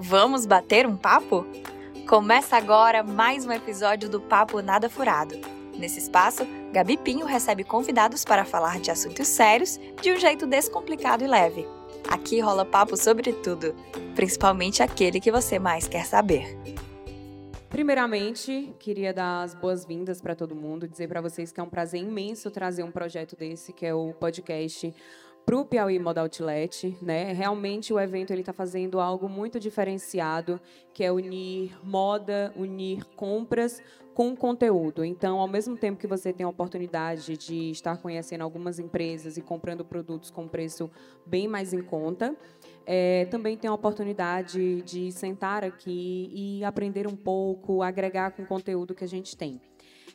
Vamos bater um papo? Começa agora mais um episódio do Papo Nada Furado. Nesse espaço, Gabi Pinho recebe convidados para falar de assuntos sérios de um jeito descomplicado e leve. Aqui rola papo sobre tudo, principalmente aquele que você mais quer saber. Primeiramente, queria dar as boas-vindas para todo mundo, dizer para vocês que é um prazer imenso trazer um projeto desse, que é o podcast para o Piauí Moda Outlet, né? Realmente o evento ele está fazendo algo muito diferenciado, que é unir moda, unir compras com conteúdo. Então, ao mesmo tempo que você tem a oportunidade de estar conhecendo algumas empresas e comprando produtos com preço bem mais em conta, é, também tem a oportunidade de sentar aqui e aprender um pouco, agregar com o conteúdo que a gente tem.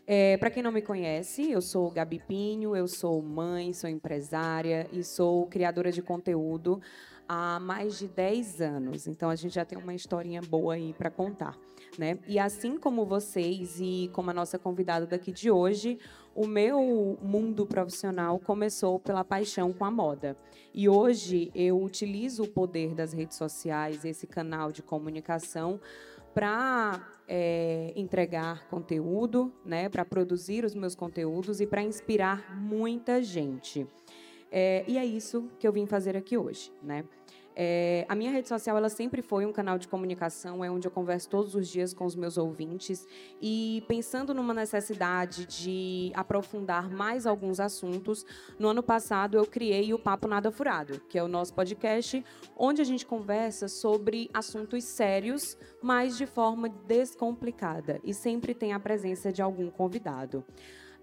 É, Para quem não me conhece, eu sou Gabi Pinho, eu sou mãe, sou empresária e sou criadora de conteúdo há mais de 10 anos. Então a gente já tem uma historinha boa aí para contar, né? E assim como vocês e como a nossa convidada daqui de hoje, o meu mundo profissional começou pela paixão com a moda. E hoje eu utilizo o poder das redes sociais, esse canal de comunicação para é, entregar conteúdo, né, para produzir os meus conteúdos e para inspirar muita gente. É, e é isso que eu vim fazer aqui hoje, né? É, a minha rede social ela sempre foi um canal de comunicação, é onde eu converso todos os dias com os meus ouvintes e pensando numa necessidade de aprofundar mais alguns assuntos, no ano passado eu criei o Papo Nada Furado, que é o nosso podcast, onde a gente conversa sobre assuntos sérios, mas de forma descomplicada e sempre tem a presença de algum convidado.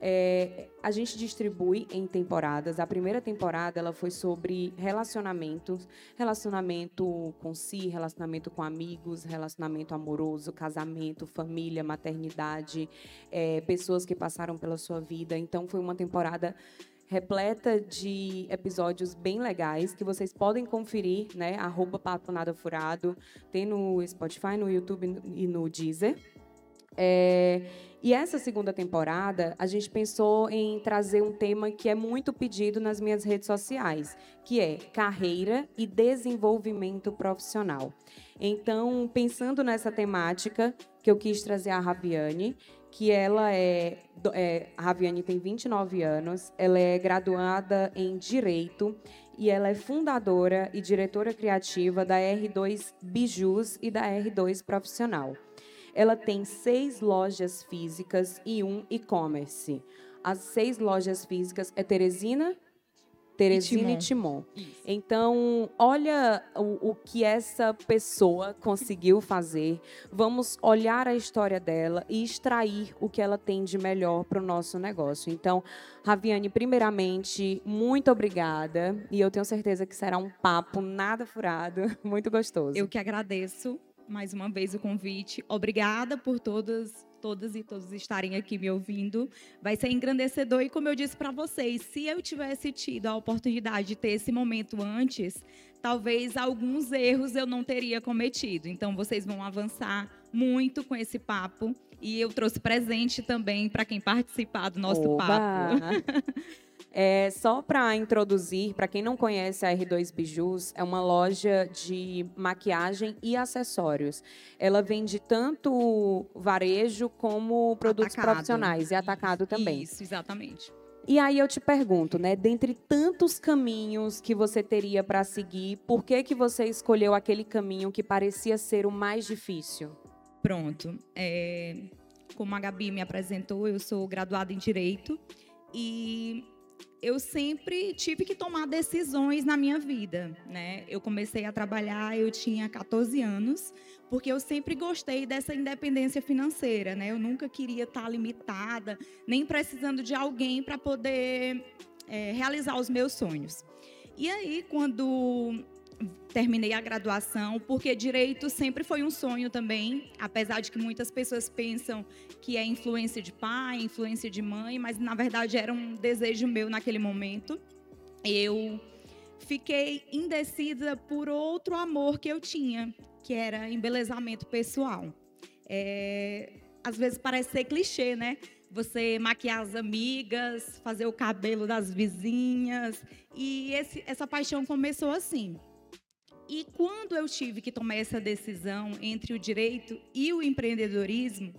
É, a gente distribui em temporadas. A primeira temporada ela foi sobre relacionamentos, relacionamento com si, relacionamento com amigos, relacionamento amoroso, casamento, família, maternidade, é, pessoas que passaram pela sua vida. Então foi uma temporada repleta de episódios bem legais que vocês podem conferir, né? Arroba Papo Nada Furado, tem no Spotify, no YouTube e no Deezer. É, e essa segunda temporada, a gente pensou em trazer um tema que é muito pedido nas minhas redes sociais, que é carreira e desenvolvimento profissional. Então, pensando nessa temática, que eu quis trazer a Raviane, que ela é, é a Raviane tem 29 anos, ela é graduada em Direito e ela é fundadora e diretora criativa da R2 Bijus e da R2 Profissional. Ela tem seis lojas físicas e um e-commerce. As seis lojas físicas é Teresina, Teresina e Timon. E Timon. Então, olha o, o, que essa pessoa conseguiu fazer. Vamos olhar a história dela e extrair o que ela tem de melhor para o nosso negócio. Então, Raviane, primeiramente, muito obrigada. E eu tenho certeza que será um papo nada furado, muito gostoso. Eu que agradeço mais uma vez o convite. Obrigada por todas, todas e todos estarem aqui me ouvindo. Vai ser engrandecedor e como eu disse para vocês, se eu tivesse tido a oportunidade de ter esse momento antes, talvez alguns erros eu não teria cometido. Então vocês vão avançar muito com esse papo e eu trouxe presente também para quem participar do nosso Oba. papo. É, só para introduzir, para quem não conhece a R2 Bijus, é uma loja de maquiagem e acessórios. Ela vende tanto varejo como produtos atacado. profissionais e atacado também. Isso, exatamente. E aí eu te pergunto, né, dentre tantos caminhos que você teria para seguir, por que que você escolheu aquele caminho que parecia ser o mais difícil? Pronto. É, como a Gabi me apresentou, eu sou graduada em Direito e eu sempre tive que tomar decisões na minha vida, né? Eu comecei a trabalhar, eu tinha 14 anos, porque eu sempre gostei dessa independência financeira, né? Eu nunca queria estar limitada, nem precisando de alguém para poder é, realizar os meus sonhos. E aí, quando terminei a graduação, porque direito sempre foi um sonho também, apesar de que muitas pessoas pensam que é influência de pai, influência de mãe, mas na verdade era um desejo meu naquele momento. Eu fiquei indecisa por outro amor que eu tinha, que era embelezamento pessoal. É, às vezes parece ser clichê, né? Você maquiar as amigas, fazer o cabelo das vizinhas. E esse, essa paixão começou assim. E quando eu tive que tomar essa decisão entre o direito e o empreendedorismo,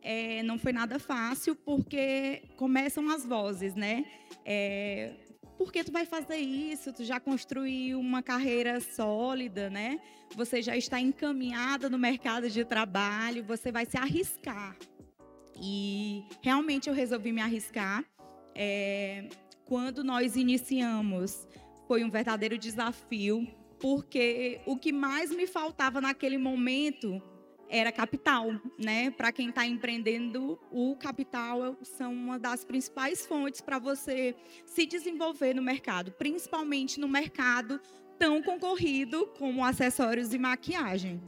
é, não foi nada fácil, porque começam as vozes, né? É, por que tu vai fazer isso? Tu já construiu uma carreira sólida, né? Você já está encaminhada no mercado de trabalho, você vai se arriscar. E realmente eu resolvi me arriscar. É, quando nós iniciamos, foi um verdadeiro desafio, porque o que mais me faltava naquele momento era capital, né? Para quem está empreendendo, o capital são uma das principais fontes para você se desenvolver no mercado, principalmente no mercado tão concorrido como acessórios e maquiagem.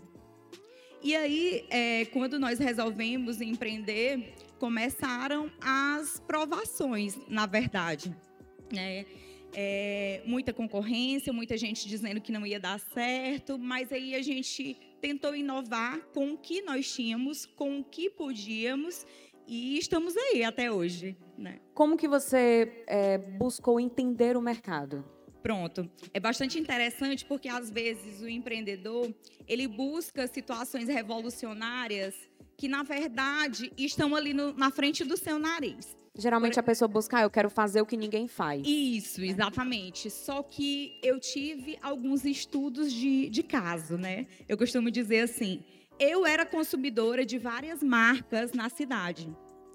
E aí, é, quando nós resolvemos empreender, começaram as provações, na verdade. Né? É, muita concorrência, muita gente dizendo que não ia dar certo, mas aí a gente tentou inovar com o que nós tínhamos, com o que podíamos e estamos aí até hoje. Né? Como que você é, buscou entender o mercado? Pronto. É bastante interessante porque às vezes o empreendedor ele busca situações revolucionárias que na verdade estão ali no, na frente do seu nariz. Geralmente a pessoa busca, ah, eu quero fazer o que ninguém faz. Isso, exatamente. Só que eu tive alguns estudos de, de caso, né? Eu costumo dizer assim: eu era consumidora de várias marcas na cidade.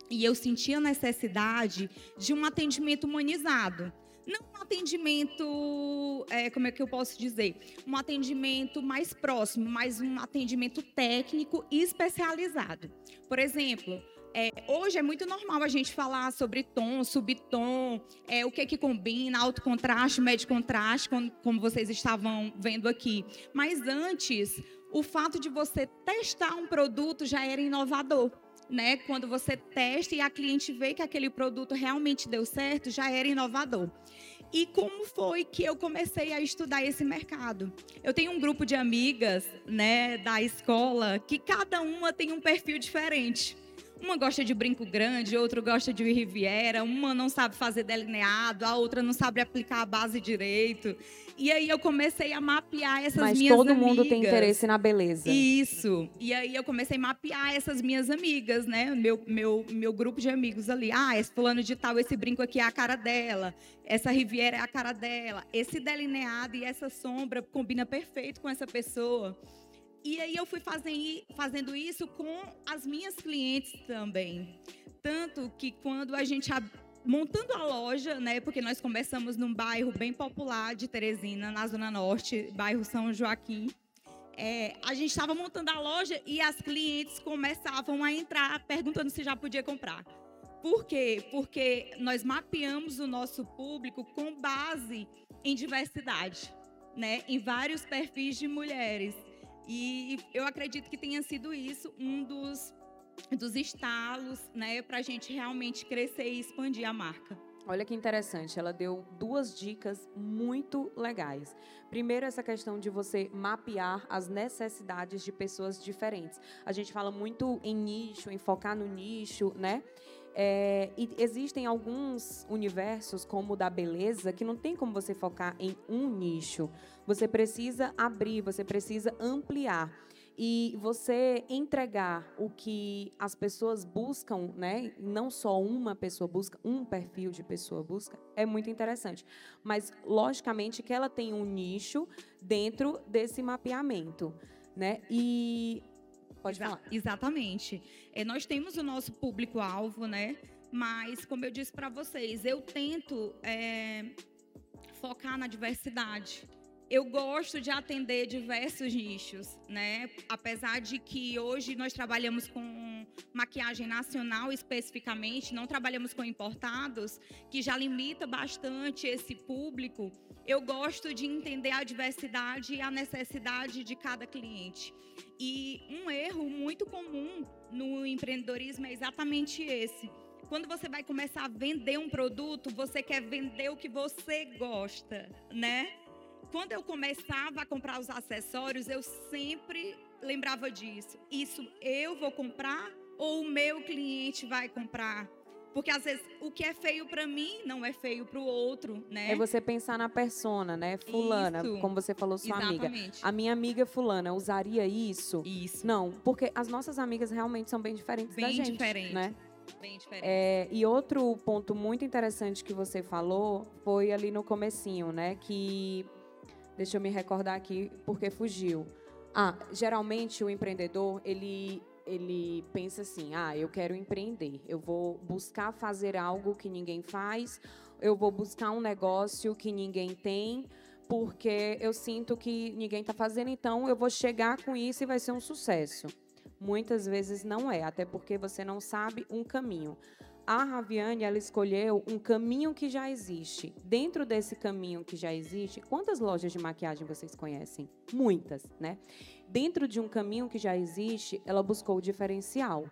E eu sentia necessidade de um atendimento humanizado. Não um atendimento, é, como é que eu posso dizer? Um atendimento mais próximo, mas um atendimento técnico e especializado. Por exemplo, é, hoje é muito normal a gente falar sobre tom, subtom, é, o que que combina, alto contraste, médio contraste, como, como vocês estavam vendo aqui. Mas antes, o fato de você testar um produto já era inovador. Né? Quando você testa e a cliente vê que aquele produto realmente deu certo, já era inovador. E como foi que eu comecei a estudar esse mercado? Eu tenho um grupo de amigas, né, da escola, que cada uma tem um perfil diferente. Uma gosta de brinco grande, outra gosta de riviera, uma não sabe fazer delineado, a outra não sabe aplicar a base direito. E aí eu comecei a mapear essas Mas minhas amigas. Mas todo mundo tem interesse na beleza. Isso. E aí eu comecei a mapear essas minhas amigas, né? Meu, meu, meu grupo de amigos ali. Ah, esse fulano de tal, esse brinco aqui é a cara dela. Essa riviera é a cara dela. Esse delineado e essa sombra combina perfeito com essa pessoa. E aí eu fui fazendo isso com as minhas clientes também. Tanto que quando a gente montando a loja, né, porque nós começamos num bairro bem popular de Teresina, na zona norte, bairro São Joaquim. É, a gente estava montando a loja e as clientes começavam a entrar perguntando se já podia comprar. Por quê? Porque nós mapeamos o nosso público com base em diversidade, né, em vários perfis de mulheres. E eu acredito que tenha sido isso um dos, dos estalos né, para a gente realmente crescer e expandir a marca. Olha que interessante, ela deu duas dicas muito legais. Primeiro, essa questão de você mapear as necessidades de pessoas diferentes. A gente fala muito em nicho, em focar no nicho, né? É, e existem alguns universos, como o da beleza, que não tem como você focar em um nicho. Você precisa abrir, você precisa ampliar. E você entregar o que as pessoas buscam, né? Não só uma pessoa busca, um perfil de pessoa busca, é muito interessante. Mas, logicamente, que ela tem um nicho dentro desse mapeamento. Né? E Pode falar. Exatamente. É, nós temos o nosso público-alvo, né? Mas, como eu disse para vocês, eu tento é, focar na diversidade. Eu gosto de atender diversos nichos, né? Apesar de que hoje nós trabalhamos com maquiagem nacional especificamente, não trabalhamos com importados, que já limita bastante esse público. Eu gosto de entender a diversidade e a necessidade de cada cliente. E um erro muito comum no empreendedorismo é exatamente esse. Quando você vai começar a vender um produto, você quer vender o que você gosta, né? Quando eu começava a comprar os acessórios, eu sempre lembrava disso. Isso eu vou comprar ou o meu cliente vai comprar? Porque às vezes o que é feio para mim não é feio para o outro, né? É você pensar na persona, né? Fulana, Isso. como você falou, sua amiga. Exatamente. A minha amiga fulana usaria isso? Isso. Não, porque as nossas amigas realmente são bem diferentes da Bem gente, diferente. né? Bem diferente. É, e outro ponto muito interessante que você falou foi ali no comecinho, né? Que deixa eu me recordar aqui porque fugiu. Ah, geralmente o empreendedor ele ele pensa assim: ah, eu quero empreender, eu vou buscar fazer algo que ninguém faz, eu vou buscar um negócio que ninguém tem, porque eu sinto que ninguém está fazendo, então eu vou chegar com isso e vai ser um sucesso. Muitas vezes não é, até porque você não sabe um caminho. A Raviane, ela escolheu um caminho que já existe. Dentro desse caminho que já existe, quantas lojas de maquiagem vocês conhecem? Muitas, né? Dentro de um caminho que já existe, ela buscou o diferencial,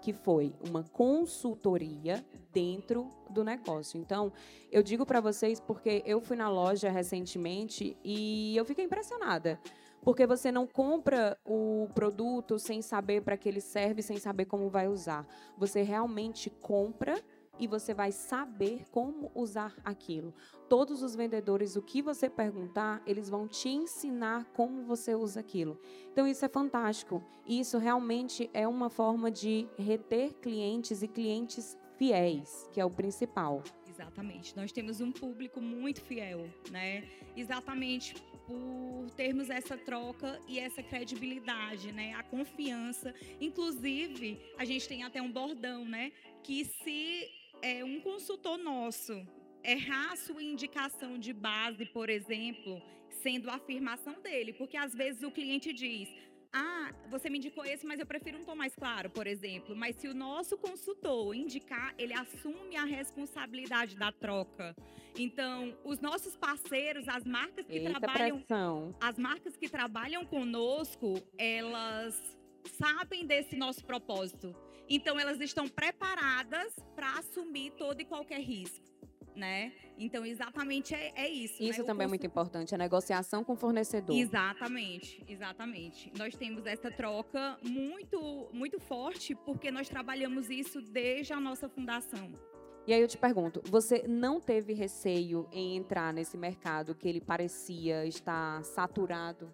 que foi uma consultoria dentro do negócio. Então, eu digo para vocês porque eu fui na loja recentemente e eu fiquei impressionada. Porque você não compra o produto sem saber para que ele serve, sem saber como vai usar. Você realmente compra e você vai saber como usar aquilo. Todos os vendedores, o que você perguntar, eles vão te ensinar como você usa aquilo. Então isso é fantástico. Isso realmente é uma forma de reter clientes e clientes fiéis, que é o principal. Exatamente. Nós temos um público muito fiel, né? Exatamente por termos essa troca e essa credibilidade, né? A confiança. Inclusive, a gente tem até um bordão, né? Que se é, um consultor nosso errar sua indicação de base, por exemplo, sendo a afirmação dele, porque às vezes o cliente diz: ah, você me indicou esse, mas eu prefiro um tom mais claro, por exemplo. Mas se o nosso consultor indicar, ele assume a responsabilidade da troca. Então, os nossos parceiros, as marcas que Eita trabalham, pressão. as marcas que trabalham conosco, elas sabem desse nosso propósito. Então, elas estão preparadas para assumir todo e qualquer risco. Né? Então, exatamente é, é isso. Isso né? Também é muito importante, a negociação com o fornecedor. Exatamente, exatamente. Nós temos essa troca muito, muito forte porque nós trabalhamos isso desde a nossa fundação. E aí eu te pergunto, você não teve receio em entrar nesse mercado que ele parecia estar saturado?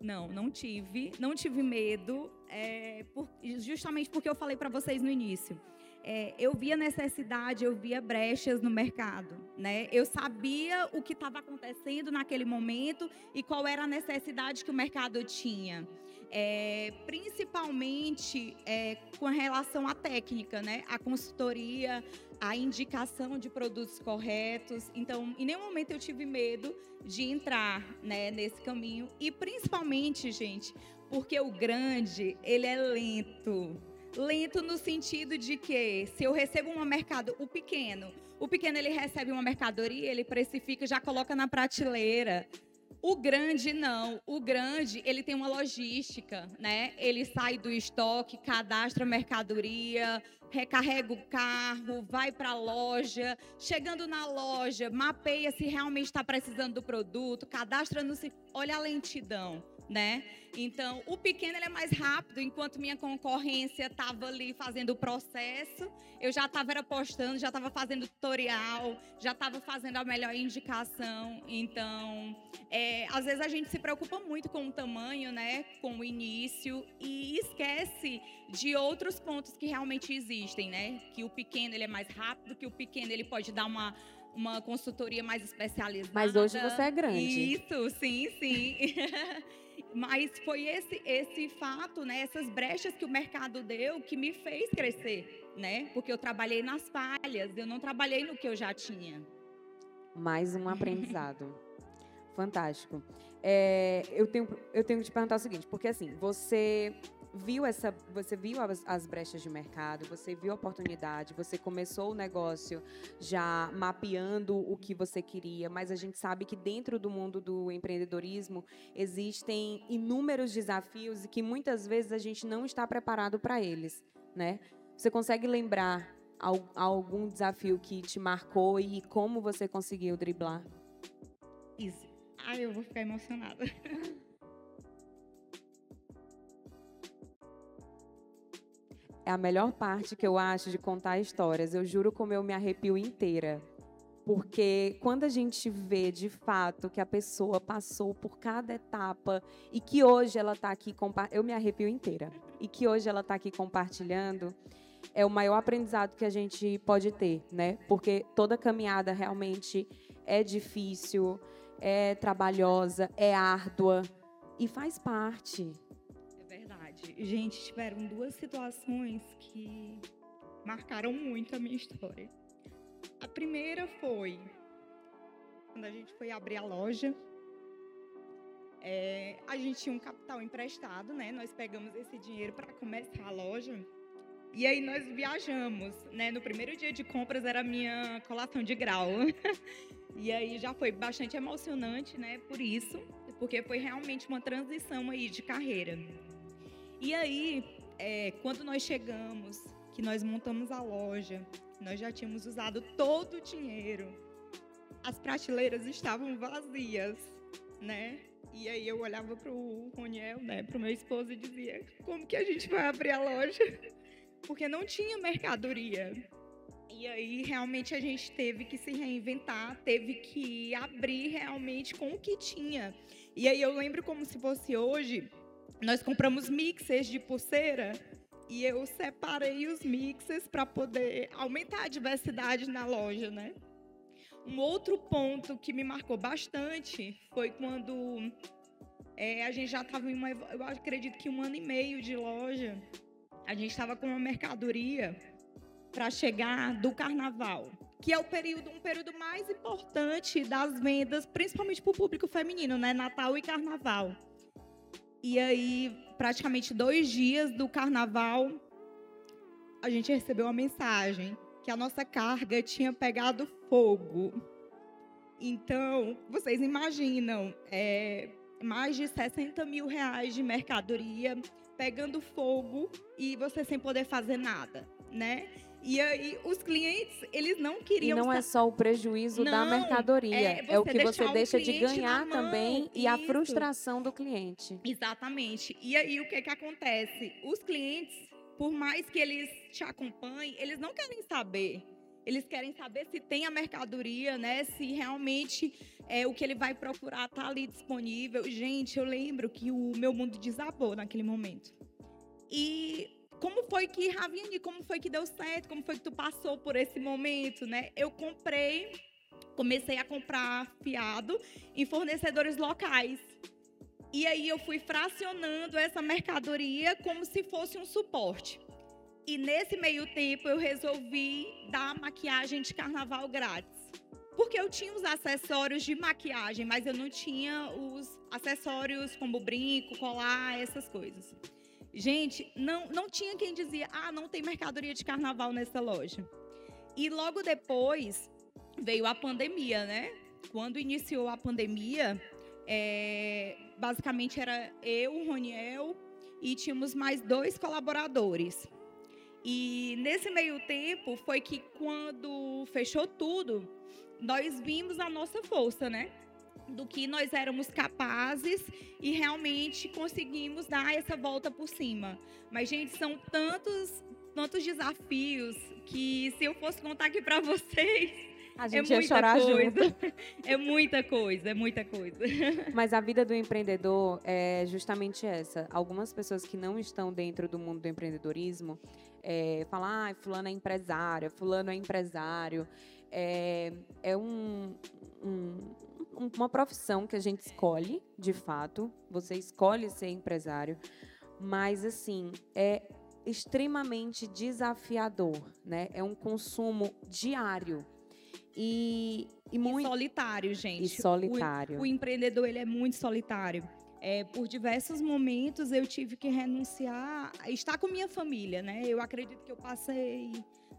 Não, não tive, não tive medo, é, por- justamente porque eu falei para vocês no início. É, eu via necessidade, eu via brechas no mercado, né? Eu sabia o que estava acontecendo naquele momento e qual era a necessidade que o mercado tinha. É, principalmente é, com relação à técnica, né? A consultoria, a indicação de produtos corretos. Então, em nenhum momento eu tive medo de entrar né, nesse caminho. E principalmente, gente, porque o grande, ele é lento. Lento no sentido de que se eu recebo um mercado, o pequeno, o pequeno ele recebe uma mercadoria, ele precifica, já coloca na prateleira. O grande não, o grande ele tem uma logística, né? Ele sai do estoque, cadastra a mercadoria, recarrega o carro, vai para a loja, chegando na loja, mapeia se realmente está precisando do produto, cadastra no, olha a lentidão, né? Então, o pequeno ele é mais rápido, enquanto minha concorrência estava ali fazendo o processo, eu já estava postando, já estava fazendo tutorial, já estava fazendo a melhor indicação. Então, é, às vezes a gente se preocupa muito com o tamanho, né, com o início e esquece de outros pontos que realmente existem, né? Que o pequeno ele é mais rápido, que o pequeno ele pode dar uma uma consultoria mais especializada. Mas hoje você é grande. Isso, sim, sim. Mas foi esse esse fato, né, essas brechas que o mercado deu que me fez crescer, né? Porque eu trabalhei nas falhas, eu não trabalhei no que eu já tinha. Mais um aprendizado. Fantástico. É, eu, tenho, eu tenho que te perguntar o seguinte, porque assim, você viu essa, você viu as, as brechas de mercado, você viu a oportunidade, você começou o negócio já mapeando o que você queria, mas a gente sabe que dentro do mundo do empreendedorismo existem inúmeros desafios e que muitas vezes a gente não está preparado para eles, né? Você consegue lembrar al- algum desafio que te marcou e como você conseguiu driblar? Isso. Ai, eu vou ficar emocionada. é a melhor parte que eu acho de contar histórias. Eu juro como eu me arrepio inteira. Porque quando a gente vê de fato que a pessoa passou por cada etapa e que hoje ela está aqui, eu me arrepio inteira. E que hoje ela está aqui compartilhando, é o maior aprendizado que a gente pode ter, né? Porque toda caminhada realmente é difícil, é trabalhosa, é árdua e faz parte. Gente, tiveram duas situações que marcaram muito a minha história. A primeira foi quando a gente foi abrir a loja. É, a gente tinha um capital emprestado, né? Nós pegamos esse dinheiro para começar a loja. E aí nós viajamos, né? No primeiro dia de compras era minha colação de grau. e aí já foi bastante emocionante, né? Por isso, porque foi realmente uma transição aí de carreira. E aí, é, quando nós chegamos, que nós montamos a loja, nós já tínhamos usado todo o dinheiro. As prateleiras estavam vazias, né? E aí eu olhava para o Roniel, né, para o meu esposo e dizia: como que a gente vai abrir a loja? porque não tinha mercadoria. E aí realmente a gente teve que se reinventar, teve que abrir realmente com o que tinha. E aí eu lembro como se fosse hoje, nós compramos mixers de pulseira e eu separei os mixers para poder aumentar a diversidade na loja, né? Um outro ponto que me marcou bastante foi quando é, a gente já estava em uma, eu acredito que um ano e meio de loja a gente estava com uma mercadoria para chegar do carnaval, que é o período, um período mais importante das vendas, principalmente para o público feminino, né? Natal e Carnaval. E aí, praticamente dois dias do Carnaval, a gente recebeu uma mensagem que a nossa carga tinha pegado fogo. Então, vocês imaginam, é, mais de 60 mil reais de mercadoria pegando fogo e você sem poder fazer nada, né? E aí os clientes, eles não queriam... E não é só o prejuízo não, da mercadoria, é, é o que você deixa de ganhar também Isso. e a frustração do cliente. Exatamente. E aí o que que acontece? Os clientes, por mais que eles te acompanhem, eles não querem saber eles querem saber se tem a mercadoria, né? Se realmente é, o que ele vai procurar está ali disponível. Gente, eu lembro que o meu mundo desabou naquele momento. E como foi que, Raviane, como foi que deu certo? Como foi que tu passou por esse momento, né? Eu comprei, comecei a comprar fiado em fornecedores locais. E aí eu fui fracionando essa mercadoria como se fosse um suporte. E nesse meio tempo eu resolvi dar maquiagem de carnaval grátis. Porque eu tinha os acessórios de maquiagem, mas eu não tinha os acessórios como brinco, colar, essas coisas. Gente, não, não tinha quem dizia, ah, não tem mercadoria de carnaval nessa loja. E logo depois veio a pandemia, né? Quando iniciou a pandemia, é, basicamente era eu, o Roniel e tínhamos mais dois colaboradores. E nesse meio tempo foi que quando fechou tudo, nós vimos a nossa força, né? Do que nós éramos capazes e realmente conseguimos dar essa volta por cima. Mas, gente, são tantos, tantos desafios que se eu fosse contar aqui para vocês, a gente é ia chorar coisa. junto. É muita coisa, é muita coisa. Mas a vida do empreendedor é justamente essa. Algumas pessoas que não estão dentro do mundo do empreendedorismo é, falam, ah, fulano é empresária, fulano é empresário. É, é um, um, uma profissão que a gente escolhe, de fato. Você escolhe ser empresário. Mas, assim, é extremamente desafiador, né? É um consumo diário e, e, muito... e solitário, gente. E solitário. O, o empreendedor, ele é muito solitário. É, por diversos momentos eu tive que renunciar estar com minha família, né? Eu acredito que eu passei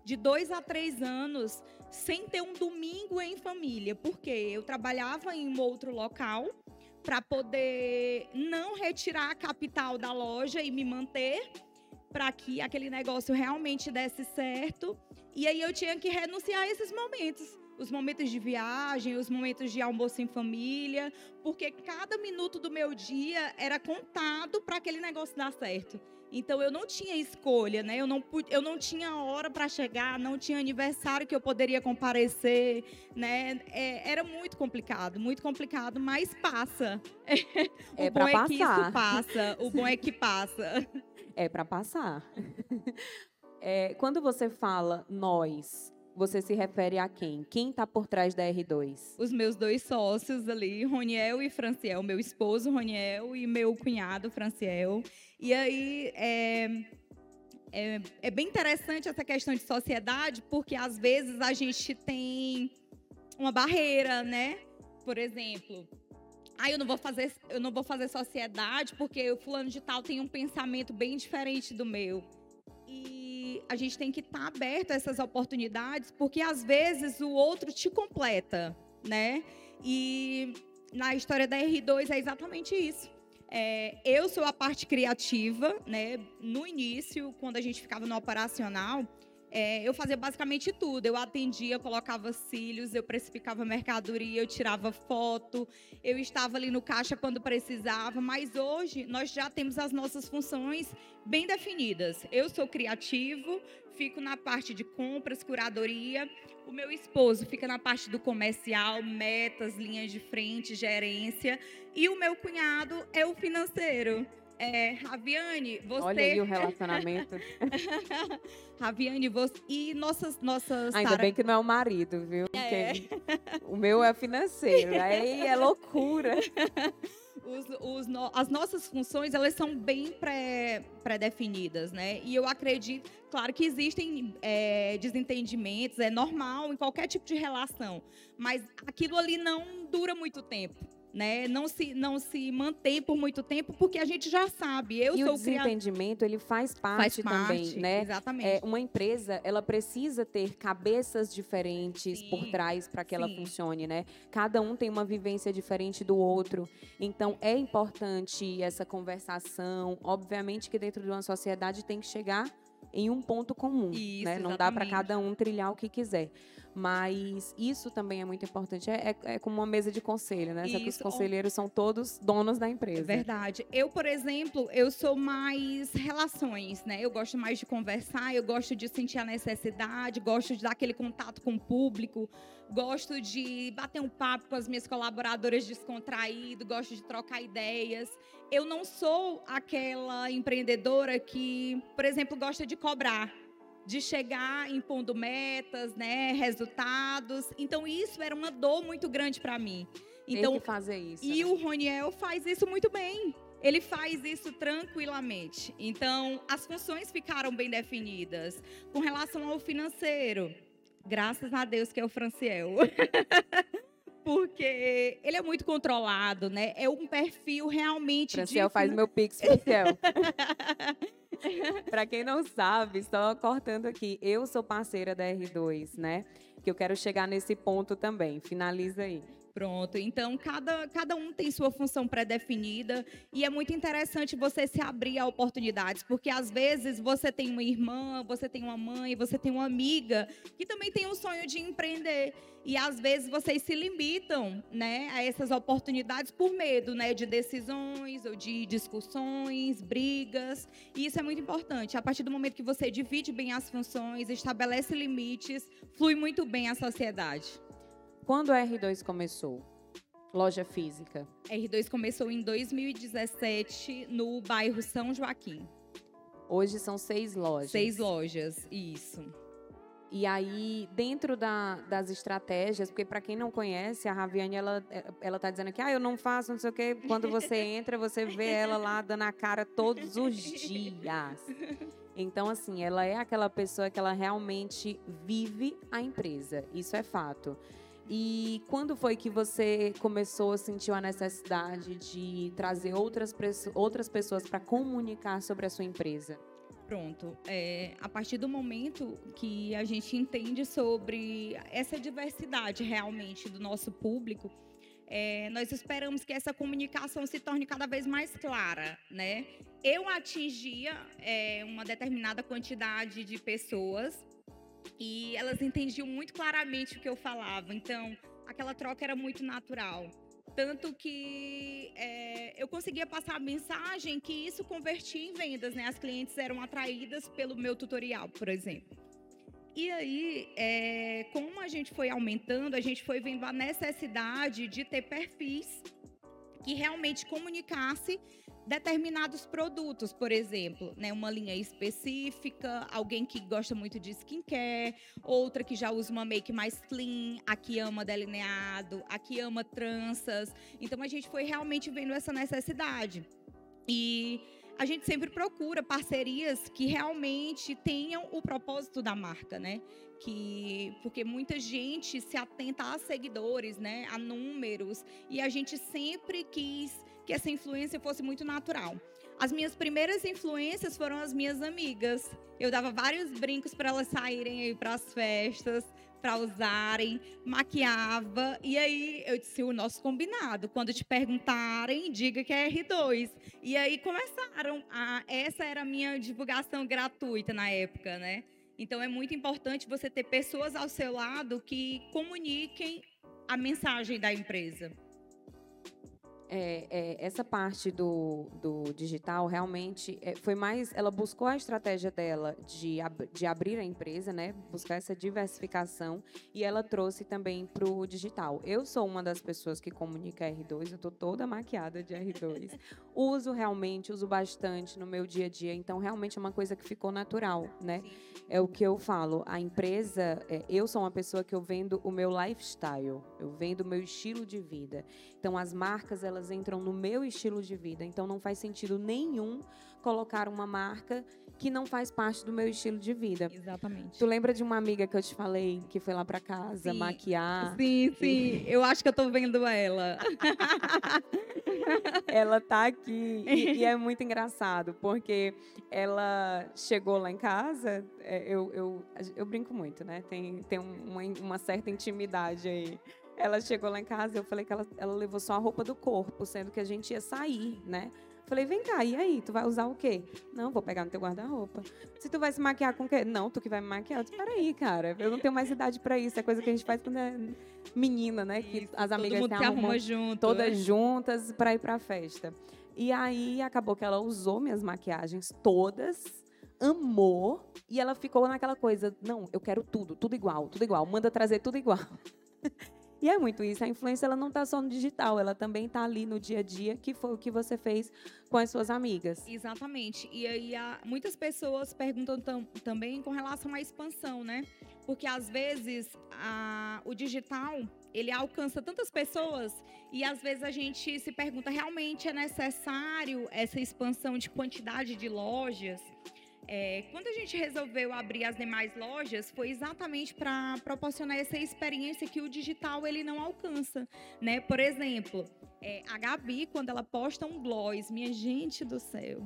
de dois a três anos sem ter um domingo em família, porque eu trabalhava em um outro local para poder não retirar a capital da loja e me manter para que aquele negócio realmente desse certo. E aí eu tinha que renunciar a esses momentos os momentos de viagem, os momentos de almoço em família, porque cada minuto do meu dia era contado para aquele negócio dar certo. Então eu não tinha escolha, né? Eu não, eu não tinha hora para chegar, não tinha aniversário que eu poderia comparecer, né? É, era muito complicado, muito complicado, mas passa. É o é bom é que isso passa. O bom é que passa. É para passar. É, quando você fala nós, você se refere a quem? Quem está por trás da R2? Os meus dois sócios ali, Roniel e Franciel, meu esposo Roniel e meu cunhado Franciel. E aí é, é, é bem interessante essa questão de sociedade, porque às vezes a gente tem uma barreira, né? Por exemplo, ah, eu não vou fazer, eu não vou fazer sociedade porque o fulano de tal tem um pensamento bem diferente do meu. E a gente tem que estar tá aberto a essas oportunidades, porque às vezes o outro te completa, né? E na história da R2 é exatamente isso. É, eu sou a parte criativa, né? No início, quando a gente ficava no operacional, é, eu fazia basicamente tudo. Eu atendia, colocava cílios, eu precificava mercadoria, eu tirava foto, eu estava ali no caixa quando precisava. Mas hoje nós já temos as nossas funções bem definidas. Eu sou criativo, fico na parte de compras, curadoria. O meu esposo fica na parte do comercial, metas, linhas de frente, gerência. E o meu cunhado é o financeiro. É, Raviane, você. Olha aí o relacionamento. Raviane, você. E nossas. nossas Ainda bem que não é o marido, viu? É. O meu é financeiro. aí é loucura. Os, os no... as nossas funções elas são bem pré-definidas, né? E eu acredito, claro que existem é, desentendimentos, é normal em qualquer tipo de relação, mas aquilo ali não dura muito tempo né? Não se não se mantém por muito tempo porque a gente já sabe. Eu e sou o desentendimento ele faz parte, faz também, parte, né? Exatamente. É, uma empresa ela precisa ter cabeças diferentes sim, por trás para que sim. ela funcione, né? Cada um tem uma vivência diferente do outro. Então é importante essa conversação. Obviamente que dentro de uma sociedade tem que chegar em um ponto comum, Isso, né? Não dá para cada um trilhar o que quiser. Mas isso também é muito importante. É, é, é como uma mesa de conselho, né? Só que os conselheiros são todos donos da empresa. Verdade. Eu, por exemplo, eu sou mais relações, né? Eu gosto mais de conversar, eu gosto de sentir a necessidade, gosto de dar aquele contato com o público, gosto de bater um papo com as minhas colaboradoras descontraído, gosto de trocar ideias. Eu não sou aquela empreendedora que, por exemplo, gosta de cobrar de chegar impondo metas, né, resultados. Então isso era uma dor muito grande para mim. Então Tem que fazer isso. E né? o Roniel faz isso muito bem. Ele faz isso tranquilamente. Então, as funções ficaram bem definidas. Com relação ao financeiro, graças a Deus que é o Franciel. Porque ele é muito controlado, né? É um perfil realmente. Franciel de... faz meu pix, Franciel. Para quem não sabe, só cortando aqui, eu sou parceira da R2, né? Que eu quero chegar nesse ponto também. Finaliza aí. Pronto. Então, cada, cada um tem sua função pré-definida e é muito interessante você se abrir a oportunidades, porque às vezes você tem uma irmã, você tem uma mãe, você tem uma amiga que também tem um sonho de empreender. E às vezes vocês se limitam, né, a essas oportunidades por medo, né, de decisões ou de discussões, brigas. E isso é muito importante. A partir do momento que você divide bem as funções, estabelece limites, flui muito bem a sociedade. Quando a R2 começou? Loja física. A R2 começou em 2017 no bairro São Joaquim. Hoje são seis lojas. Seis lojas, isso. E aí, dentro da, das estratégias, porque para quem não conhece, a Raviane, ela, ela tá dizendo que ah, eu não faço, não sei o quê. Quando você entra, você vê ela lá dando a cara todos os dias. Então, assim, ela é aquela pessoa que ela realmente vive a empresa. Isso é fato. E quando foi que você começou a sentir a necessidade de trazer outras, outras pessoas para comunicar sobre a sua empresa? Pronto. É, a partir do momento que a gente entende sobre essa diversidade realmente do nosso público, é, nós esperamos que essa comunicação se torne cada vez mais clara, né? Eu atingia é, uma determinada quantidade de pessoas e elas entendiam muito claramente o que eu falava. Então, aquela troca era muito natural. Tanto que é, eu conseguia passar a mensagem que isso convertia em vendas, né? As clientes eram atraídas pelo meu tutorial, por exemplo. E aí, é, como a gente foi aumentando, a gente foi vendo a necessidade de ter perfis que realmente comunicasse determinados produtos, por exemplo, né, uma linha específica, alguém que gosta muito de skincare, outra que já usa uma make mais clean, a que ama delineado, a que ama tranças. Então a gente foi realmente vendo essa necessidade. E a gente sempre procura parcerias que realmente tenham o propósito da marca, né? Que, porque muita gente se atenta a seguidores, né? A números. E a gente sempre quis que essa influência fosse muito natural. As minhas primeiras influências foram as minhas amigas. Eu dava vários brincos para elas saírem para as festas, para usarem, maquiava. E aí eu disse o nosso combinado. Quando te perguntarem, diga que é R2. E aí começaram a essa era a minha divulgação gratuita na época, né? Então é muito importante você ter pessoas ao seu lado que comuniquem a mensagem da empresa é, é, essa parte do, do digital realmente é, foi mais. Ela buscou a estratégia dela de, ab, de abrir a empresa, né? Buscar essa diversificação e ela trouxe também para o digital. Eu sou uma das pessoas que comunica R2, eu estou toda maquiada de R2. uso realmente, uso bastante no meu dia a dia, então realmente é uma coisa que ficou natural, né? É o que eu falo. A empresa, é, eu sou uma pessoa que eu vendo o meu lifestyle, eu vendo o meu estilo de vida. Então as marcas elas elas entram no meu estilo de vida. Então não faz sentido nenhum colocar uma marca que não faz parte do meu estilo de vida. Exatamente. Tu lembra de uma amiga que eu te falei que foi lá para casa sim. maquiar? Sim, sim. Eu acho que eu tô vendo ela. ela tá aqui e, e, é muito engraçado porque ela chegou lá em casa. É, eu, eu, eu brinco muito, né? Tem, tem uma, uma certa intimidade aí. Ela chegou lá em casa, eu falei que ela, ela levou só a roupa do corpo, sendo que a gente ia sair, né? Falei, vem cá, e aí? Tu vai usar o quê? Não, vou pegar no teu guarda-roupa. Se tu vai se maquiar com o quê? Não, tu que vai me maquiar. Eu disse, peraí, cara, eu não tenho mais idade pra isso. É coisa que a gente faz quando é menina, né? Que isso, as amigas todo mundo se arruma junto, todas é? juntas pra ir pra festa. E aí acabou que ela usou minhas maquiagens todas, amou, e ela ficou naquela coisa, não, eu quero tudo, tudo igual, tudo igual, manda trazer tudo igual. E é muito isso. A influência ela não está só no digital, ela também está ali no dia a dia, que foi o que você fez com as suas amigas. Exatamente. E aí há, muitas pessoas perguntam tam, também com relação à expansão, né? Porque às vezes a, o digital ele alcança tantas pessoas e às vezes a gente se pergunta realmente é necessário essa expansão de quantidade de lojas? É, quando a gente resolveu abrir as demais lojas, foi exatamente para proporcionar essa experiência que o digital ele não alcança, né? Por exemplo, é, a Gabi quando ela posta um gloss, minha gente do céu,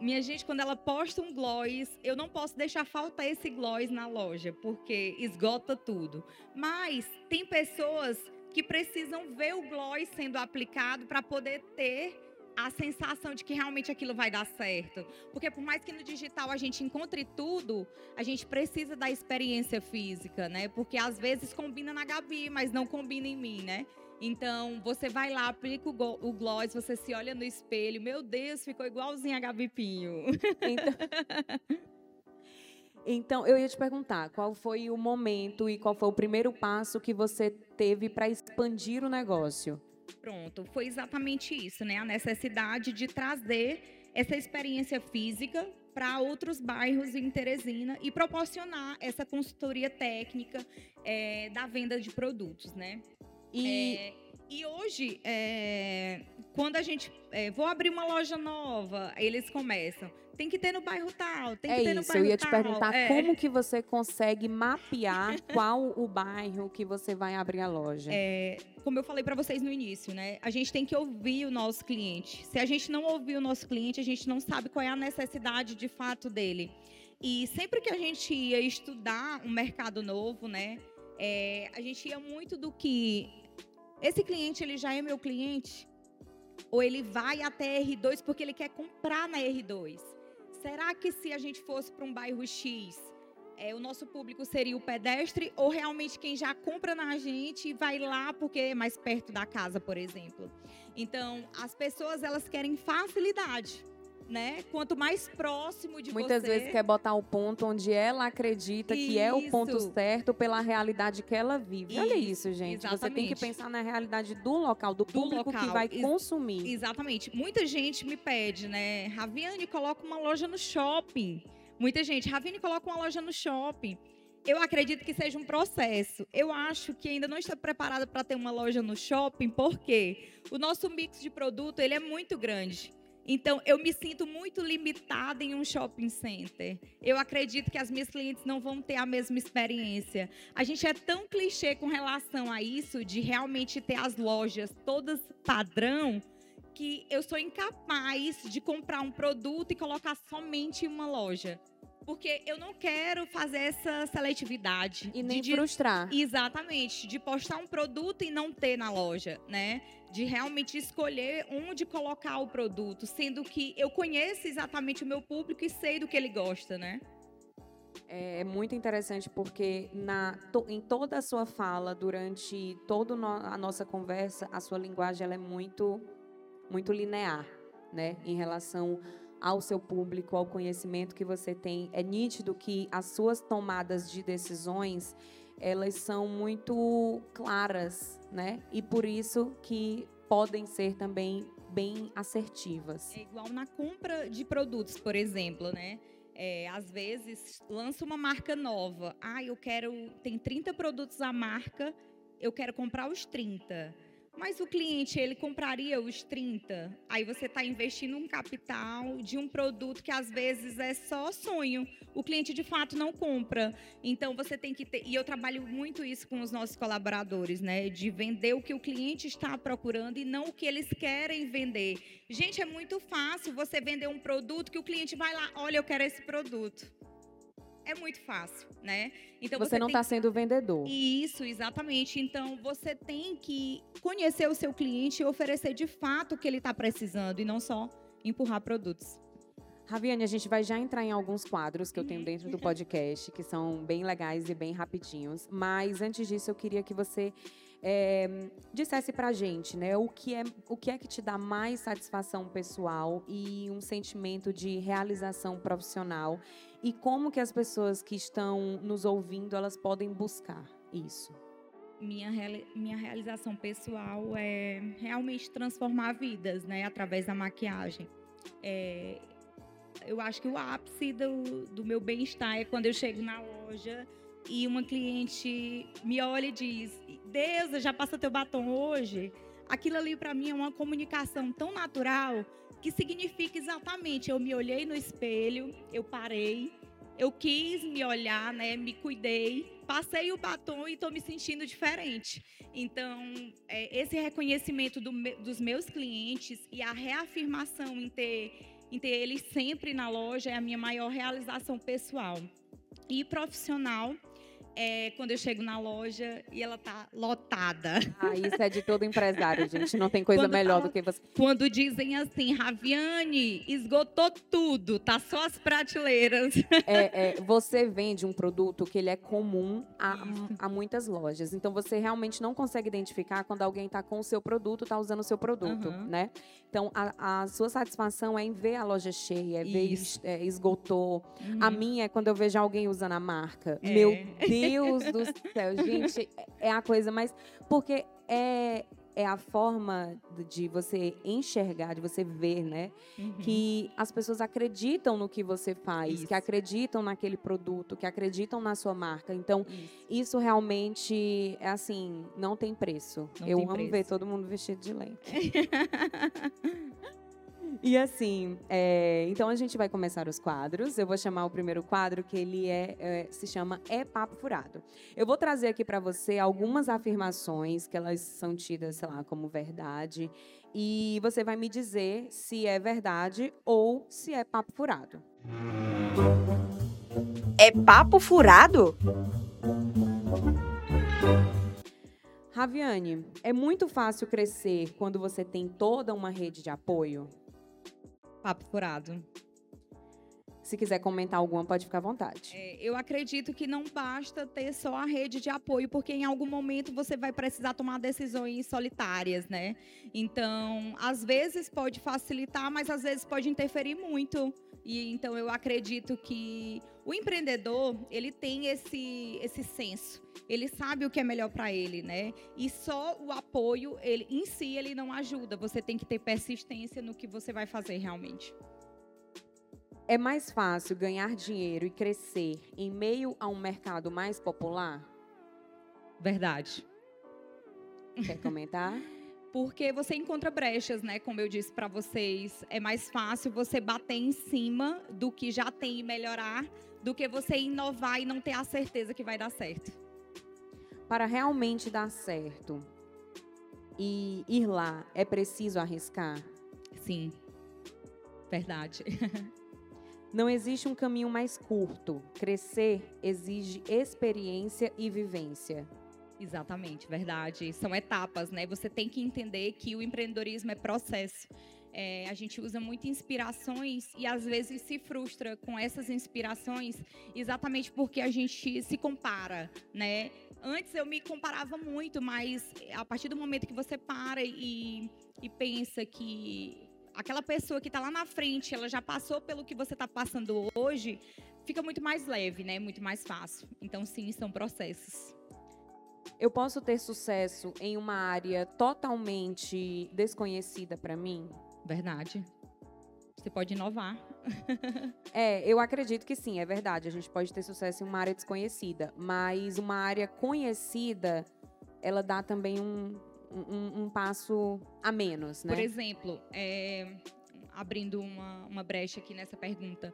minha gente, quando ela posta um gloss, eu não posso deixar faltar esse gloss na loja, porque esgota tudo. Mas tem pessoas que precisam ver o gloss sendo aplicado para poder ter a sensação de que realmente aquilo vai dar certo. Porque por mais que no digital a gente encontre tudo, a gente precisa da experiência física, né? Porque às vezes combina na Gabi, mas não combina em mim, né? Então, você vai lá, aplica o, gloss, você se olha no espelho, meu Deus, ficou igualzinho a Gabi Pinho. Então... Então, eu ia te perguntar, qual foi o momento e qual foi o primeiro passo que você teve para expandir o negócio? Pronto, foi exatamente isso, né? A necessidade de trazer essa experiência física para outros bairros em Teresina e proporcionar essa consultoria técnica é, da venda de produtos, né? E, é, e hoje, é, quando a gente. É, vou abrir uma loja nova, eles começam. Tem que ter no bairro tal, tem que é ter no bairro eu ia tal. te perguntar é. como que você consegue mapear qual o bairro que você vai abrir a loja. É, como eu falei para vocês no início, né? A gente tem que ouvir o nosso cliente. Se a gente não ouvir o nosso cliente, a gente não sabe qual é a necessidade de fato dele. E sempre que a gente ia estudar um mercado novo, né? É, a gente ia muito do que esse cliente ele já é meu cliente ou ele vai até R2 porque ele quer comprar na R2. Será que se a gente fosse para um bairro X, é, o nosso público seria o pedestre ou realmente quem já compra na gente e vai lá porque é mais perto da casa, por exemplo. Então, as pessoas elas querem facilidade. Né? Quanto mais próximo de Muitas você. Muitas vezes quer botar o ponto onde ela acredita isso. que é o ponto certo pela realidade que ela vive. Isso. Olha isso, gente. Exatamente. Você tem que pensar na realidade do local, do, do público local. que vai Ex consumir. Exatamente. Muita gente me pede, né? Raviane, coloca uma loja no shopping. Muita gente, Ravine coloca uma loja no shopping. Eu acredito que seja um processo. Eu acho que ainda não estou preparada para ter uma loja no shopping, porque o nosso mix de produto ele é muito grande. Então, eu me sinto muito limitada em um shopping center. Eu acredito que as minhas clientes não vão ter a mesma experiência. A gente é tão clichê com relação a isso, de realmente ter as lojas todas padrão, que eu sou incapaz de comprar um produto e colocar somente em uma loja. Porque eu não quero fazer essa seletividade. E nem de, frustrar. Exatamente. De postar um produto e não ter na loja, né? De realmente escolher onde colocar o produto, sendo que eu conheço exatamente o meu público e sei do que ele gosta, né? É, muito interessante porque na, to, em toda a sua fala, durante toda a nossa conversa, a sua linguagem ela é muito muito linear, né, em relação ao seu público, ao conhecimento que você tem. É nítido que as suas tomadas de decisões, elas são muito claras, né? E por isso que podem ser também bem assertivas. É igual na compra de produtos, por exemplo, né? É, às vezes lança uma marca nova. Ah, eu quero. Tem 30 produtos a marca, eu quero comprar os 30. Mas o cliente, ele compraria os 30. Aí você está investindo um capital de um produto que às vezes é só sonho. O cliente de fato não compra. Então você tem que ter. E eu trabalho muito isso com os nossos colaboradores, né? De vender o que o cliente está procurando e não o que eles querem vender. Gente, é muito fácil você vender um produto que o cliente vai lá, olha, eu quero esse produto é muito fácil, né? Então você, você não está que... sendo vendedor. Isso, exatamente. Então você tem que conhecer o seu cliente e oferecer de fato o que ele está precisando e não só empurrar produtos. Raviane, a gente vai já entrar em alguns quadros que eu tenho dentro do podcast, que são bem legais e bem rapidinhos. Mas antes disso, eu queria que você é, dissesse pra gente, né, o que, é, o que é que te dá mais satisfação pessoal e um sentimento de realização profissional e como que as pessoas que estão nos ouvindo, elas podem buscar isso. Minha, minha realização pessoal é realmente transformar vidas, né, através da maquiagem. É, eu acho que o ápice do, do meu bem-estar é quando eu chego na loja e uma cliente me olha e diz: Deus, já passa teu batom hoje. Aquilo ali para mim é uma comunicação tão natural que significa exatamente eu me olhei no espelho, eu parei, eu quis me olhar, né, me cuidei, passei o batom e estou me sentindo diferente. Então, é, esse reconhecimento do, dos meus clientes e a reafirmação em ter, em ter eles sempre na loja é a minha maior realização pessoal e profissional é quando eu chego na loja e ela tá lotada. Ah, isso é de todo empresário, gente. Não tem coisa quando melhor tá, do que você. Quando dizem assim, Raviane, esgotou tudo, tá só as prateleiras. É, é, você vende um produto que ele é comum a, a muitas lojas. Então você realmente não consegue identificar quando alguém tá com o seu produto, tá usando o seu produto, uhum. né? Então a, a, sua satisfação é em ver a loja cheia, é ver é, esgotou. Uhum. A minha é quando eu vejo alguém usando a marca. É. Meu Deus! Deus do céu, gente, é a coisa mais. Porque é, é a forma de você enxergar, de você ver, né? Uhum. Que as pessoas acreditam no que você faz, isso. que acreditam naquele produto, que acreditam na sua marca. Então, isso, isso realmente é assim, não tem preço. Não Eu tem amo preço. ver todo mundo vestido de leite. E assim, é, então a gente vai começar os quadros. Eu vou chamar o primeiro quadro que ele é, é se chama É Papo Furado. Eu vou trazer aqui para você algumas afirmações que elas são tidas, sei lá, como verdade, e você vai me dizer se é verdade ou se é papo furado. É papo furado? Raviane, é muito fácil crescer quando você tem toda uma rede de apoio? Papo furado. Se quiser comentar alguma, pode ficar à vontade. É, eu acredito que não basta ter só a rede de apoio, porque em algum momento você vai precisar tomar decisões solitárias, né? Então, às vezes pode facilitar, mas às vezes pode interferir muito. E então eu acredito que o empreendedor, ele tem esse esse senso. Ele sabe o que é melhor para ele, né? E só o apoio, ele em si ele não ajuda. Você tem que ter persistência no que você vai fazer realmente. É mais fácil ganhar dinheiro e crescer em meio a um mercado mais popular? Verdade. Quer comentar? porque você encontra brechas, né? Como eu disse para vocês, é mais fácil você bater em cima do que já tem e melhorar do que você inovar e não ter a certeza que vai dar certo. Para realmente dar certo e ir lá, é preciso arriscar? Sim. Verdade. Não existe um caminho mais curto. Crescer exige experiência e vivência. Exatamente, verdade. São etapas, né? Você tem que entender que o empreendedorismo é processo. É, a gente usa muito inspirações e às vezes se frustra com essas inspirações exatamente porque a gente se compara, né? Antes eu me comparava muito, mas a partir do momento que você para e, e pensa que aquela pessoa que está lá na frente, ela já passou pelo que você está passando hoje, fica muito mais leve, né? Muito mais fácil. Então, sim, são processos eu posso ter sucesso em uma área totalmente desconhecida para mim? Verdade. Você pode inovar. é, eu acredito que sim, é verdade. A gente pode ter sucesso em uma área desconhecida, mas uma área conhecida, ela dá também um, um, um passo a menos, né? Por exemplo, é, abrindo uma, uma brecha aqui nessa pergunta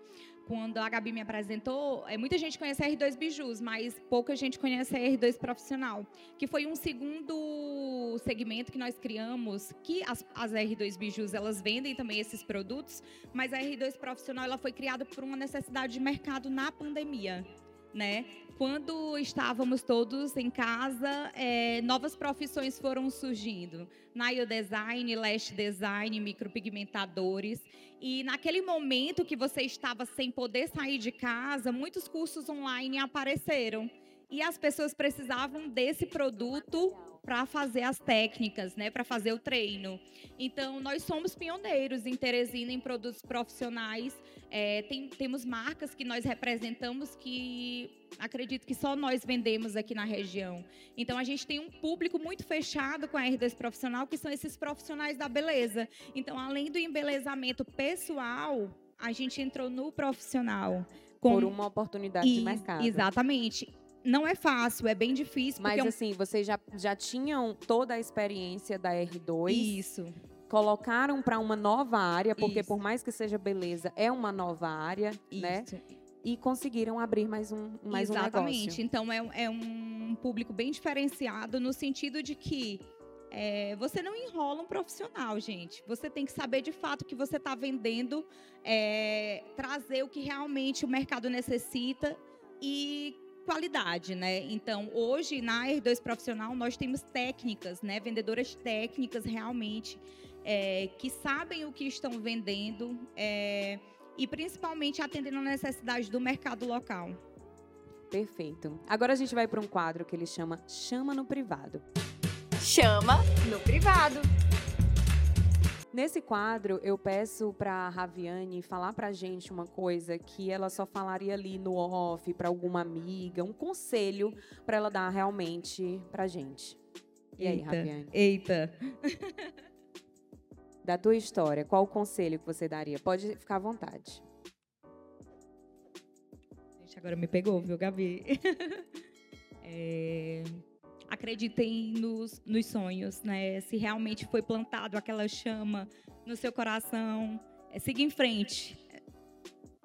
quando a Gabi me apresentou, é, muita gente conhece a R2 Bijus, mas pouca gente conhece a R2 Profissional, que foi um segundo segmento que nós criamos, que as, as R2 Bijus, elas vendem também esses produtos, mas a R2 Profissional, ela foi criada por uma necessidade de mercado na pandemia né? Quando estávamos todos em casa, é, novas profissões foram surgindo. Nail design, lash design, micropigmentadores. E naquele momento que você estava sem poder sair de casa, muitos cursos online apareceram. E as pessoas precisavam desse produto para fazer as técnicas, né, para fazer o treino. Então, nós somos pioneiros em Teresina em produtos profissionais. É, tem, temos marcas que nós representamos que acredito que só nós vendemos aqui na região. Então, a gente tem um público muito fechado com a R2 Profissional, que são esses profissionais da beleza. Então, além do embelezamento pessoal, a gente entrou no profissional. Com... Por uma oportunidade e, de mercado. Exatamente não é fácil, é bem difícil. Mas assim, vocês já, já tinham toda a experiência da R2. Isso. Colocaram para uma nova área, porque Isso. por mais que seja beleza, é uma nova área, né? Isso. né? E conseguiram abrir mais um, mais Exatamente. um negócio. Então é, é um público bem diferenciado no sentido de que é, você não enrola um profissional, gente. Você tem que saber de fato o que você está vendendo, é, trazer o que realmente o mercado necessita e qualidade, né? Então, hoje na R2 Profissional nós temos técnicas, né? Vendedoras técnicas realmente é, que sabem o que estão vendendo é, e principalmente atendendo a necessidade do mercado local. Perfeito. Agora a gente vai para um quadro que ele chama Chama no Privado. Chama no Privado. Nesse quadro, eu peço para a Raviane falar para a gente uma coisa que ela só falaria ali no off para alguma amiga, um conselho para ela dar realmente para a gente. E aí, eita, Raviane? Eita. Da tua história, qual o conselho que você daria? Pode ficar à vontade. Gente, agora me pegou, viu, Gabi? é acreditem nos, nos sonhos, né? Se realmente foi plantado aquela chama no seu coração, é, siga em frente.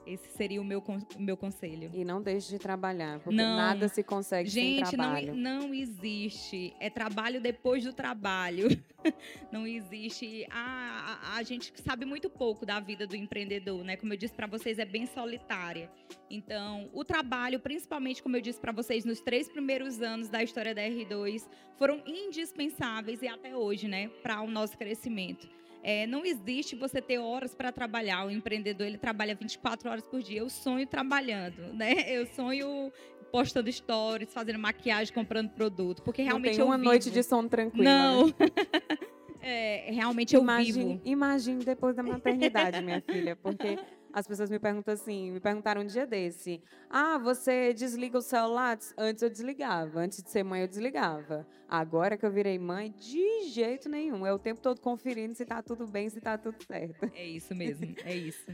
Esse seria o meu, o meu conselho. E não deixe de trabalhar, porque não, nada se consegue gente, sem trabalho. Gente, não, não existe. É trabalho depois do trabalho. não existe. A, a, a, gente sabe muito pouco da vida do empreendedor, né? Como eu disse para vocês, é bem solitária. Então, o trabalho, principalmente, como eu disse para vocês, nos três primeiros anos da história da R2, foram indispensáveis e até hoje, né? Para o nosso crescimento. É, não existe você ter horas para trabalhar. O empreendedor ele trabalha 24 horas por dia. Eu sonho trabalhando, né? Eu sonho postando stories, fazendo maquiagem, comprando produto, porque realmente não tem uma vivo. noite de sono tranquila. Não. Né? é, realmente eu imagine, vivo. Imagine depois da maternidade, minha filha, porque as pessoas me perguntam assim, me perguntaram um dia desse: "Ah, você desliga o celular?" Antes eu desligava, antes de ser mãe eu desligava. Agora que eu virei mãe, de jeito nenhum. É o tempo todo conferindo se está tudo bem, se está tudo certo. É isso mesmo, é isso.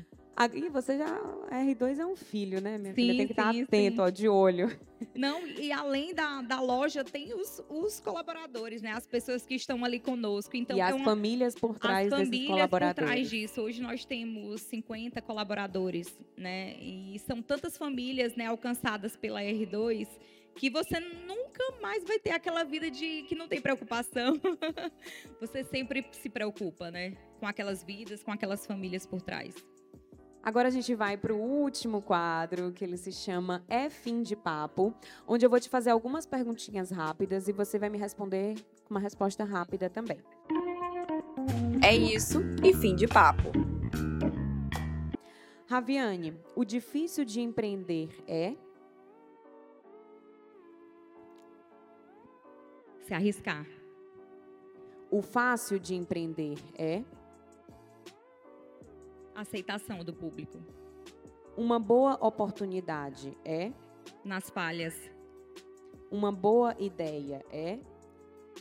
E você já. R2 é um filho, né, minha sim, filha? Tem que estar sim, atento, sim. ó, de olho. Não, e além da, da loja, tem os, os colaboradores, né? As pessoas que estão ali conosco. Então, e as uma, famílias por trás as desses famílias colaboradores. por trás disso. Hoje nós temos 50 colaboradores, né? E são tantas famílias né, alcançadas pela R2 que você nunca mais vai ter aquela vida de que não tem preocupação. você sempre se preocupa, né? Com aquelas vidas, com aquelas famílias por trás. Agora a gente vai para o último quadro, que ele se chama É Fim de Papo, onde eu vou te fazer algumas perguntinhas rápidas e você vai me responder com uma resposta rápida também. É isso e fim de papo. Raviane, o difícil de empreender é? Se arriscar. O fácil de empreender é? Aceitação do público. Uma boa oportunidade é? Nas falhas. Uma boa ideia é?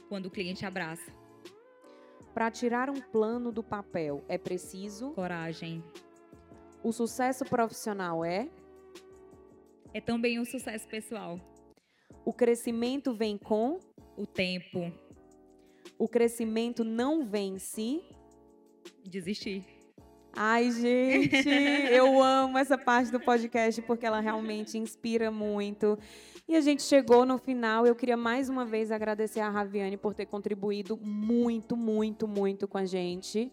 Quando o cliente abraça. Para tirar um plano do papel é preciso? Coragem. O sucesso profissional é? É também um sucesso pessoal. O crescimento vem com? O tempo. O crescimento não vem se? Desistir. Ai, gente, eu amo essa parte do podcast porque ela realmente inspira muito. E a gente chegou no final. Eu queria mais uma vez agradecer a Raviane por ter contribuído muito, muito, muito com a gente.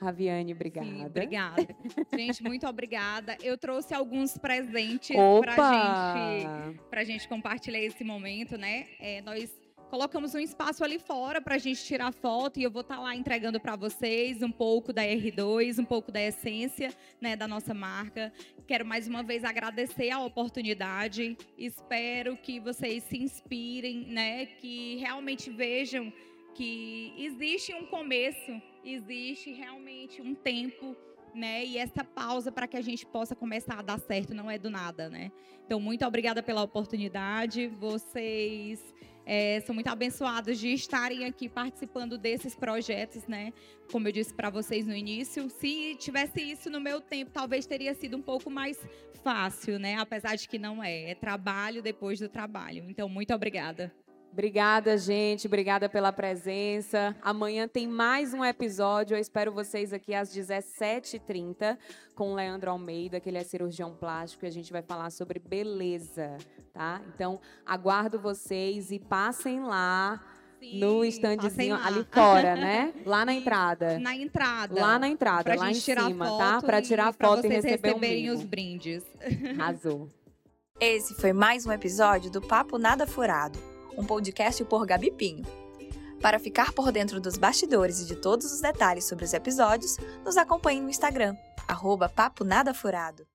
Raviane, obrigada. Sim, obrigada. gente, muito obrigada. Eu trouxe alguns presentes Opa! pra gente, pra gente compartilhar esse momento, né? É, nós colocamos um espaço ali fora para a gente tirar foto e eu vou estar lá entregando para vocês um pouco da R2, um pouco da essência né, da nossa marca. Quero mais uma vez agradecer a oportunidade. Espero que vocês se inspirem, né, que realmente vejam que existe um começo, existe realmente um tempo né? E essa pausa para que a gente possa começar a dar certo não é do nada, né? Então, muito obrigada pela oportunidade. Vocês é, são muito abençoados de estarem aqui participando desses projetos, né? Como eu disse para vocês no início, se tivesse isso no meu tempo, talvez teria sido um pouco mais fácil, né? Apesar de que não é, é trabalho depois do trabalho. Então, muito obrigada. Obrigada, gente. Obrigada pela presença. Amanhã tem mais um episódio. Eu espero vocês aqui às 17h30 com o Leandro Almeida, que ele é cirurgião plástico, e a gente vai falar sobre beleza, tá? Então, aguardo vocês e passem lá. Sim, no standzinho ali fora, né? Lá na entrada. Na entrada. Lá na entrada, pra lá em gente tirar cima, foto tá? Para tirar e pra foto e receber um receberem mimo. os brindes. Arrasou. Esse foi mais um episódio do Papo Nada Furado, um podcast por Gabi Pinho. Para ficar por dentro dos bastidores e de todos os detalhes sobre os episódios, nos acompanhe no Instagram, arroba Papo Nada Furado.